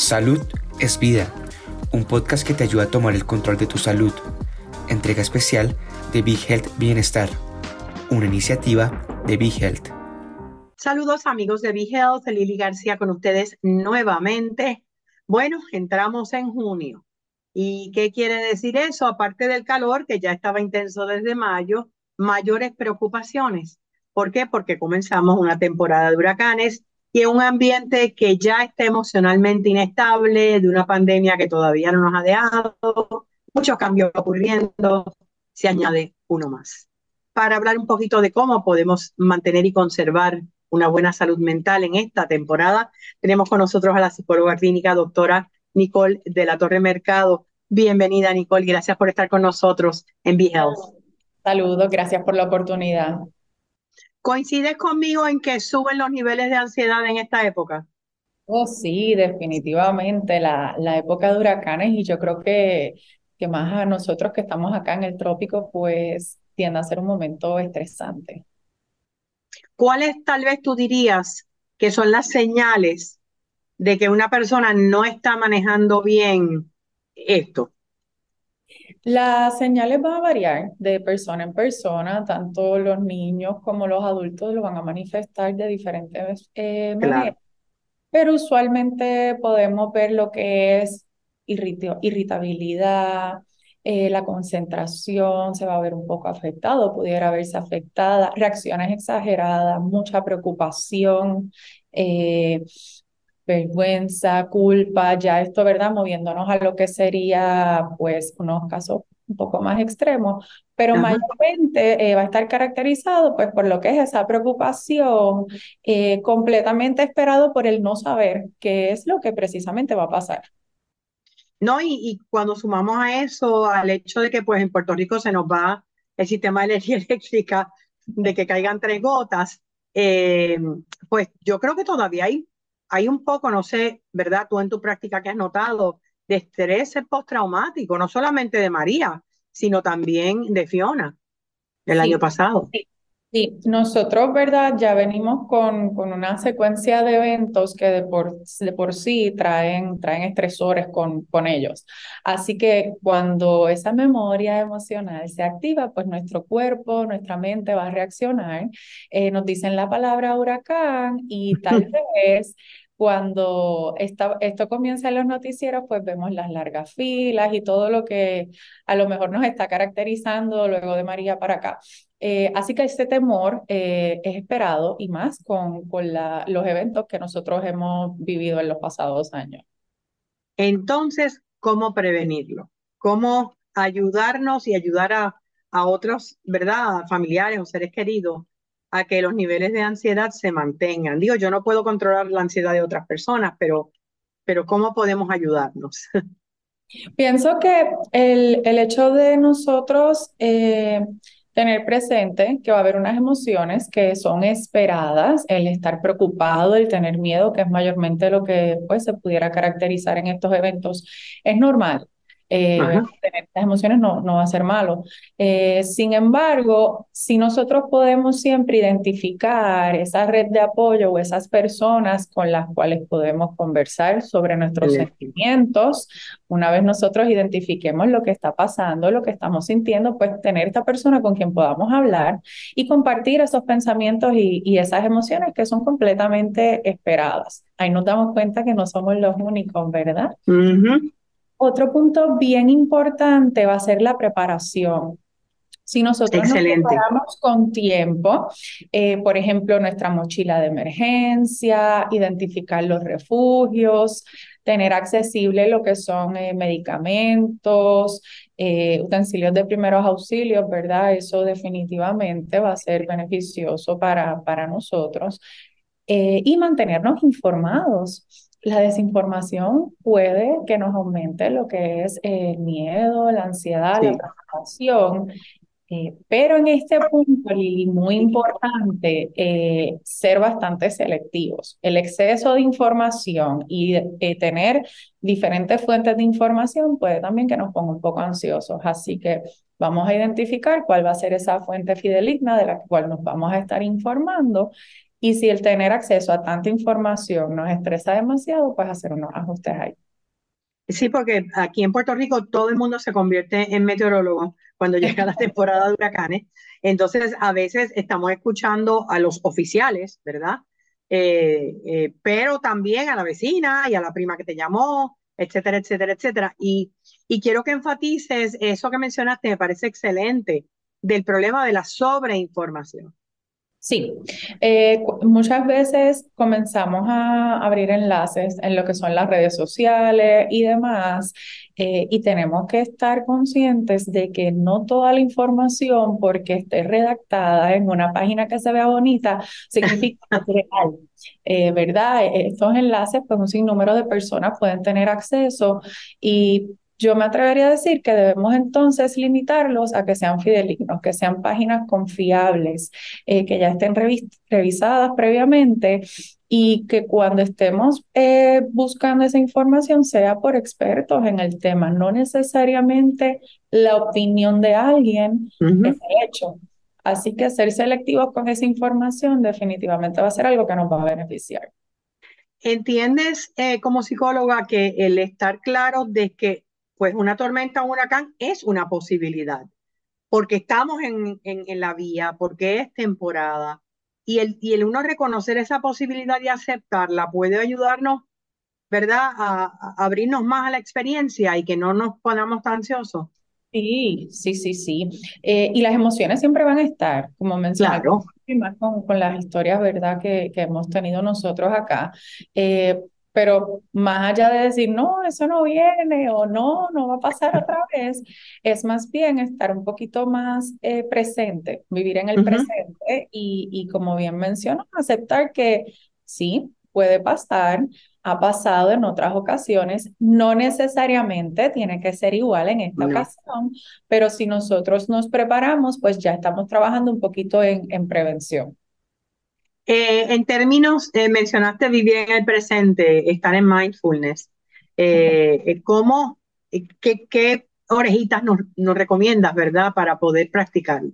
Salud es vida, un podcast que te ayuda a tomar el control de tu salud. Entrega especial de Big Health Bienestar, una iniciativa de Big Health. Saludos amigos de Big Health, Lili García con ustedes nuevamente. Bueno, entramos en junio. ¿Y qué quiere decir eso? Aparte del calor, que ya estaba intenso desde mayo, mayores preocupaciones. ¿Por qué? Porque comenzamos una temporada de huracanes y en un ambiente que ya está emocionalmente inestable, de una pandemia que todavía no nos ha dejado, muchos cambios ocurriendo, se añade uno más. Para hablar un poquito de cómo podemos mantener y conservar una buena salud mental en esta temporada, tenemos con nosotros a la psicóloga clínica doctora Nicole de la Torre Mercado. Bienvenida, Nicole, gracias por estar con nosotros en Be Health. Saludos, gracias por la oportunidad. ¿Coincides conmigo en que suben los niveles de ansiedad en esta época? Oh, sí, definitivamente, la, la época de huracanes y yo creo que, que más a nosotros que estamos acá en el trópico, pues tiende a ser un momento estresante. ¿Cuáles tal vez tú dirías que son las señales de que una persona no está manejando bien esto? Las señales van a variar de persona en persona, tanto los niños como los adultos lo van a manifestar de diferentes eh, maneras, pero usualmente podemos ver lo que es irritabilidad, eh, la concentración se va a ver un poco afectado, pudiera verse afectada, reacciones exageradas, mucha preocupación, eh, vergüenza, culpa, ya esto, ¿verdad? Moviéndonos a lo que sería, pues, unos casos un poco más extremos, pero mayormente eh, va a estar caracterizado, pues, por lo que es esa preocupación, eh, completamente esperado por el no saber qué es lo que precisamente va a pasar. No, y, y, cuando sumamos a eso, al hecho de que, pues, en Puerto Rico se nos va el sistema de energía eléctrica, de que caigan tres gotas, eh, pues yo creo que todavía hay hay un poco, no sé, ¿verdad? Tú en tu práctica que has notado de estrés postraumático, no solamente de María, sino también de Fiona el año pasado. Sí. Nosotros, ¿verdad? Ya venimos con, con una secuencia de eventos que de por, de por sí traen, traen estresores con, con ellos. Así que cuando esa memoria emocional se activa, pues nuestro cuerpo, nuestra mente va a reaccionar. Eh, nos dicen la palabra huracán y tal vez cuando esto comienza en los noticieros, pues vemos las largas filas y todo lo que a lo mejor nos está caracterizando luego de María para acá. Eh, así que este temor eh, es esperado y más con, con la, los eventos que nosotros hemos vivido en los pasados años. Entonces, ¿cómo prevenirlo? ¿Cómo ayudarnos y ayudar a, a otros, ¿verdad? Familiares o seres queridos a que los niveles de ansiedad se mantengan. Digo, yo no puedo controlar la ansiedad de otras personas, pero, pero ¿cómo podemos ayudarnos? Pienso que el, el hecho de nosotros eh, tener presente que va a haber unas emociones que son esperadas, el estar preocupado, el tener miedo, que es mayormente lo que pues, se pudiera caracterizar en estos eventos, es normal. Eh, tener estas emociones no, no va a ser malo. Eh, sin embargo, si nosotros podemos siempre identificar esa red de apoyo o esas personas con las cuales podemos conversar sobre nuestros sentimientos, una vez nosotros identifiquemos lo que está pasando, lo que estamos sintiendo, pues tener esta persona con quien podamos hablar y compartir esos pensamientos y, y esas emociones que son completamente esperadas. Ahí nos damos cuenta que no somos los únicos, ¿verdad? Otro punto bien importante va a ser la preparación. Si nosotros nos preparamos con tiempo, eh, por ejemplo, nuestra mochila de emergencia, identificar los refugios, tener accesible lo que son eh, medicamentos, eh, utensilios de primeros auxilios, ¿verdad? Eso definitivamente va a ser beneficioso para, para nosotros. y mantenernos informados la desinformación puede que nos aumente lo que es el miedo, la ansiedad, la preocupación. Eh, pero en este punto, Lili, muy importante eh, ser bastante selectivos. El exceso de información y eh, tener diferentes fuentes de información puede también que nos ponga un poco ansiosos. Así que vamos a identificar cuál va a ser esa fuente fideligna de la cual nos vamos a estar informando Y si el tener acceso a tanta información nos estresa demasiado, pues hacer unos ajustes ahí. Sí, porque aquí en Puerto Rico todo el mundo se convierte en meteorólogo cuando llega la temporada de huracanes. Entonces, a veces estamos escuchando a los oficiales, ¿verdad? Eh, eh, pero también a la vecina y a la prima que te llamó, etcétera, etcétera, etcétera. Y, y quiero que enfatices eso que mencionaste, me parece excelente, del problema de la sobreinformación. Sí, eh, muchas veces comenzamos a abrir enlaces en lo que son las redes sociales y demás, eh, y tenemos que estar conscientes de que no toda la información, porque esté redactada en una página que se vea bonita, significa real. Eh, ¿Verdad? Estos enlaces, pues un sinnúmero de personas pueden tener acceso y yo me atrevería a decir que debemos entonces limitarlos a que sean fidelignos, que sean páginas confiables, eh, que ya estén revisadas previamente y que cuando estemos eh, buscando esa información sea por expertos en el tema, no necesariamente la opinión de alguien que hecho. Así que ser selectivos con esa información definitivamente va a ser algo que nos va a beneficiar. ¿Entiendes eh, como psicóloga que el estar claro de que pues una tormenta o un huracán es una posibilidad, porque estamos en, en, la vía, porque es temporada, y el, y el uno reconocer esa posibilidad y aceptarla puede ayudarnos, ¿verdad?, a, abrirnos más a la experiencia y que no nos pongamos tan ansiosos. Sí, sí, sí, sí. Eh, y las emociones siempre van a estar, como mencioné, claro. con, con, las historias, ¿verdad?, que, que hemos tenido nosotros acá. Eh, pero más allá de decir, no, eso no viene o no, no va a pasar otra vez, es más bien estar un poquito más eh, presente, vivir en el presente y, y como bien mencionó, aceptar que sí, puede pasar, ha pasado en otras ocasiones, no necesariamente tiene que ser igual en esta ocasión, pero si nosotros nos preparamos, pues ya estamos trabajando un poquito en, en prevención. Eh, en términos, eh, mencionaste vivir en el presente, estar en mindfulness. Eh, ¿Cómo, qué, qué orejitas nos, nos, recomiendas, verdad, para poder practicarlo?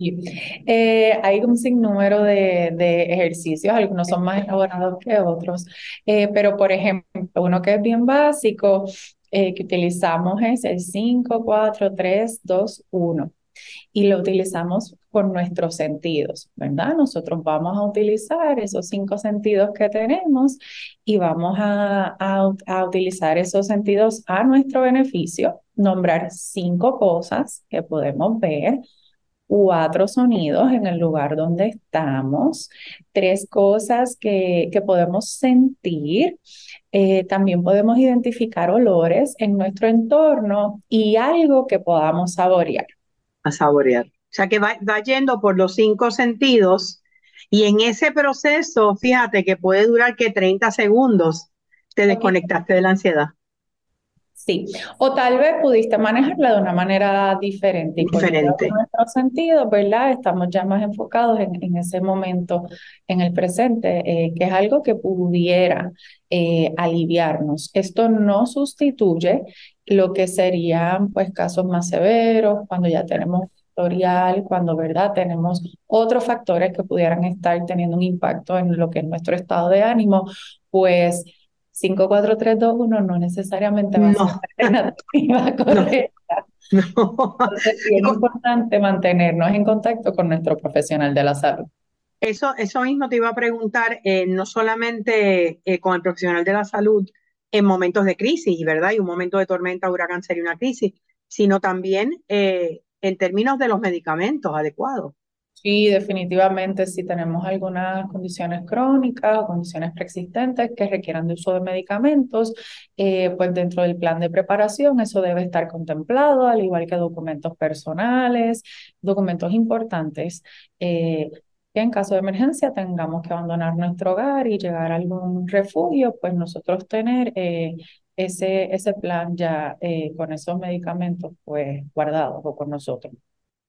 hay un sinnúmero de, de, ejercicios, algunos son más elaborados que otros, pero por ejemplo, uno que es bien básico que utilizamos es el 5, 4, 3, 2, 1 y lo utilizamos con nuestros sentidos, ¿verdad? Nosotros vamos a utilizar esos cinco sentidos que tenemos y vamos a, a, utilizar esos sentidos a nuestro beneficio, nombrar cinco cosas que podemos ver, cuatro sonidos en el lugar donde estamos, tres cosas que, que podemos sentir, eh, también podemos identificar olores en nuestro entorno y algo que podamos saborear a saborear. O sea que va, va yendo por los cinco sentidos y en ese proceso, fíjate que puede durar que 30 segundos te desconectaste de la ansiedad. Sí, o tal vez pudiste manejarla de una manera diferente. Diferente. En nuestro sentido, ¿verdad? Estamos ya más enfocados en, en ese momento, en el presente, eh, que es algo que pudiera eh, aliviarnos. Esto no sustituye lo que serían pues casos más severos, cuando ya tenemos historial, cuando verdad tenemos otros factores que pudieran estar teniendo un impacto en lo que es nuestro estado de ánimo, pues 5, 4, 3, 2, 1 no necesariamente va a ser la alternativa correcta. No. Entonces, es importante mantenernos en contacto con nuestro profesional de la salud. Eso, eso mismo te iba a preguntar, eh, no solamente eh, con el profesional de la salud, en momentos de crisis, ¿verdad? Y un momento de tormenta, huracán sería una crisis, sino también eh, en términos de los medicamentos adecuados. Sí, definitivamente, si tenemos algunas condiciones crónicas o condiciones preexistentes que requieran de uso de medicamentos, eh, pues dentro del plan de preparación eso debe estar contemplado, al igual que documentos personales, documentos importantes. Eh, en caso de emergencia tengamos que abandonar nuestro hogar y llegar a algún refugio, pues nosotros tener eh, ese, ese plan ya eh, con esos medicamentos pues guardados o con nosotros.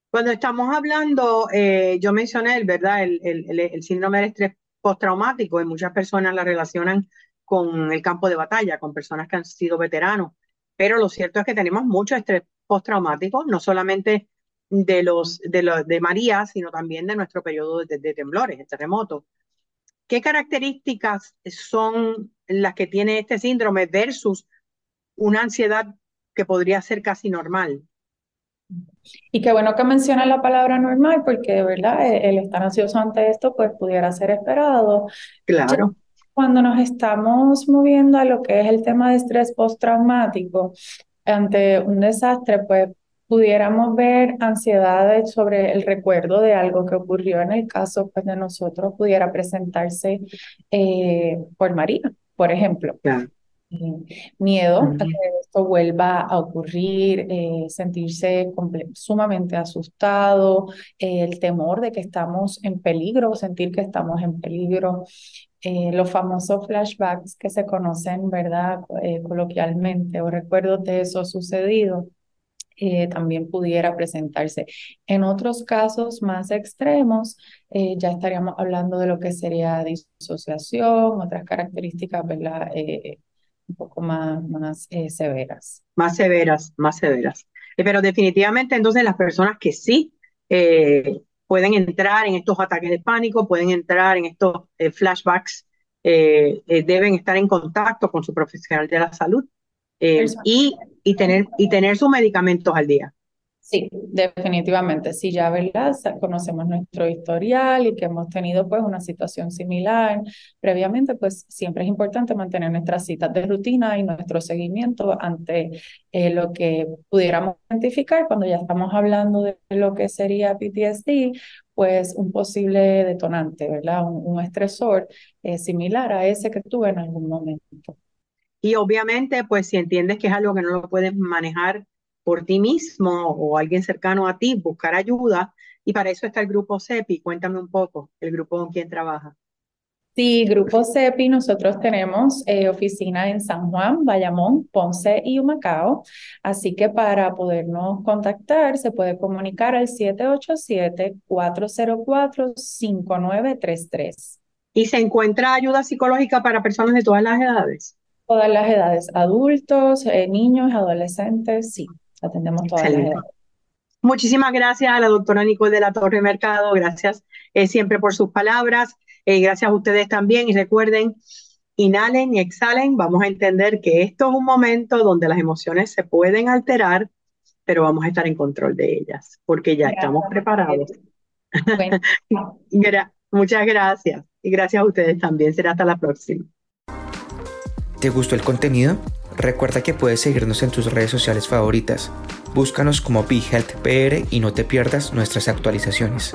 Cuando estamos hablando, eh, yo mencioné, ¿verdad? El, el, el, síndrome de estrés postraumático y muchas personas la relacionan con el campo de batalla, con personas que han sido veteranos, pero lo cierto es que tenemos mucho estrés postraumático, no solamente de los de, los, de María, sino también de nuestro periodo de, temblores, de terremotos. ¿Qué características son las que tiene este síndrome versus una ansiedad que podría ser casi normal? Y qué bueno que menciona la palabra normal, porque de verdad e, el estar ansioso ante esto, pues pudiera ser esperado. Claro. cuando nos estamos moviendo a lo que es el tema de estrés postraumático, ante un desastre, pues pudiéramos ver ansiedades sobre el recuerdo de algo que ocurrió en el caso pues, de nosotros, pudiera presentarse eh, por María, por ejemplo. Miedo a que esto vuelva a ocurrir, eh, sentirse sumamente asustado, eh, el temor de que estamos en peligro, sentir que estamos en peligro, los famosos flashbacks que se conocen, ¿verdad? coloquialmente, o recuerdos de eso sucedido. Eh, también pudiera presentarse. En otros casos más extremos, eh, ya estaríamos hablando de lo que sería disociación, otras características, ¿verdad? Eh, un poco más, más severas. Más severas, más severas. pero definitivamente entonces las personas que sí pueden entrar en estos ataques de pánico, pueden entrar en estos flashbacks, deben estar en contacto con su profesional de la salud y y tener, y tener sus medicamentos al día. Sí, definitivamente. Sí, ya, ¿verdad? Conocemos nuestro historial y que hemos tenido pues una situación similar previamente, pues siempre es importante mantener nuestras citas de rutina y nuestro seguimiento ante eh, lo que pudiéramos identificar cuando ya estamos hablando de lo que sería PTSD, pues un posible detonante, ¿verdad? Un, estresor eh, similar a ese que tuve en algún momento. Y obviamente, pues si entiendes que es algo que no lo puedes manejar por ti mismo o alguien cercano a ti, buscar ayuda. Y para eso está el grupo CEPI. Cuéntame un poco, el grupo con quien trabaja. Sí, Grupo CEPI, nosotros tenemos eh, oficina en San Juan, Bayamón, Ponce y Humacao. Así que para podernos contactar, se puede comunicar al 787-404-5933. ¿Y se encuentra ayuda psicológica para personas de todas las edades? Todas las edades, adultos, eh, niños, adolescentes, sí, atendemos todas las edades. Muchísimas gracias a la doctora Nicole de la Torre Mercado, gracias eh, siempre por sus palabras, eh, gracias a ustedes también y recuerden, inhalen y exhalen, vamos a entender que esto es un momento donde las emociones se pueden alterar, pero vamos a estar en control de ellas, porque ya estamos preparados. Muchas gracias y gracias a ustedes también, será hasta la próxima. ¿Te gustó el contenido? Recuerda que puedes seguirnos en tus redes sociales favoritas. Búscanos como BeHealthPR y no te pierdas nuestras actualizaciones.